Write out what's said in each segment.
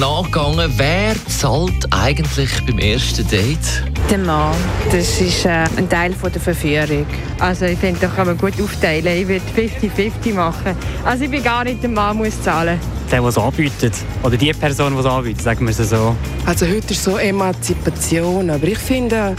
nachgegangen, wer zahlt eigentlich beim ersten Date? Der Mann, das ist äh, ein Teil von der Verführung. Also ich finde, da kann man gut aufteilen. Ich würde 50-50 machen. Also ich bin gar nicht der Mann, muss zahlen. Der, der es anbietet. Oder die Person, die es anbietet, sagen wir es so. Also heute ist so Emanzipation, aber ich finde,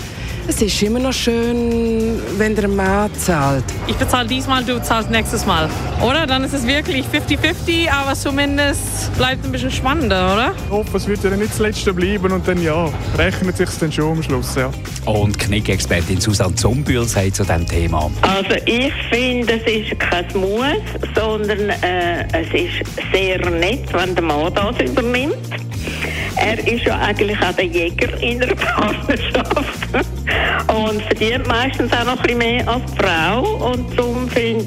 es ist immer noch schön, wenn der Mann zahlt. Ich bezahle diesmal, du zahlst nächstes Mal. Oder? Dann ist es wirklich 50-50, aber zumindest bleibt es ein bisschen spannender, oder? Ich hoffe, es wird ja nicht das Letzte bleiben und dann ja, rechnet sich dann schon am Schluss, ja. Und Knick-Expertin Susanne Zumbühl sagt zu diesem Thema. Also ich finde, es ist kein Muss, sondern äh, es ist sehr nett, wenn der Mann das übernimmt. Er ist ja eigentlich auch der Jäger in einer Partnerschaft verdient meistens auch noch ein bisschen mehr als die Frau. Und darum finde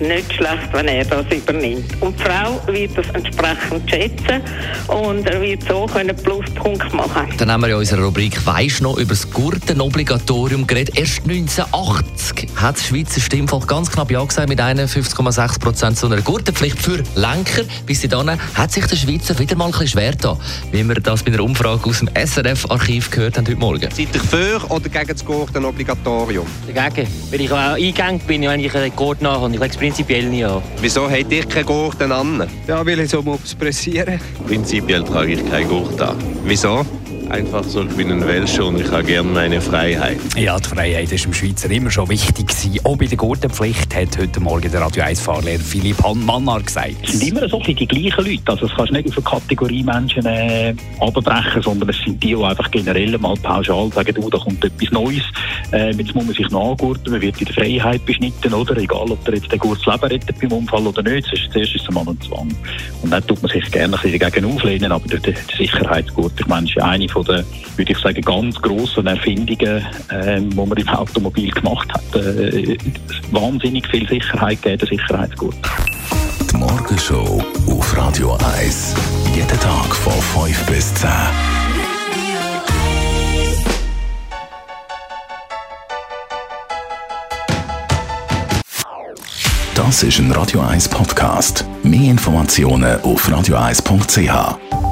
nicht schlecht, wenn er das übernimmt. Und die Frau wird das entsprechend schätzen und er wird so einen Pluspunkt machen. Dann haben wir in unserer Rubrik «Weisst noch» über das Gurtenobligatorium geredet. Erst 1980 hat das Schweizer Stimmvolk ganz knapp Ja gesagt mit 51,6 Prozent zu einer Gurtenpflicht für Lenker. Bis dahin hat sich der Schweizer wieder mal ein bisschen schwer getan, wie wir das bei einer Umfrage aus dem SRF-Archiv gehört haben heute Morgen. Seid ihr für oder gegen das Gurtenobligatorium? Dagegen. Weil ich auch eingegangen bin, wenn ich einen Gurt nachher. Ich es prinzipiell nicht an. Wieso habt ihr keine Gurten an? Ja, weil ich so muss pressieren. Prinzipiell trage ich kein Gurt an. Wieso? Einfach so, ich bin ein Welscher und ich habe gerne meine Freiheit. Ja, die Freiheit ist dem Schweizer immer schon wichtig gewesen. Auch bei der Gurtenpflicht hat heute Morgen der Radio 1 Fahrlehrer Philipp Mannar gesagt. Es sind immer so die gleichen Leute. Also, das kannst du nicht auf eine Kategorie Menschen äh, abbrechen, sondern es sind die, die einfach generell mal pauschal sagen, du, da kommt etwas Neues. Äh, jetzt muss man sich nachgurten, man wird in der Freiheit beschnitten, oder? Egal, ob der jetzt den Gurt das Leben rettet beim Unfall oder nicht. Zuerst ist es mal ein Zwang. Und dann tut man sich gerne ein bisschen dagegen auflehnen, aber der, der Sicherheitsgurt, ich meine, ist eine von der, würde ich sagen, ganz grossen Erfindungen, äh, die man im Automobil gemacht hat. Äh, wahnsinnig viel Sicherheit geben, der Sicherheitsgurt. Die Morgenshow auf Radio 1. Jeden Tag von 5 bis 10. Das ist ein Radio 1 Podcast. Mehr Informationen auf radio1.ch.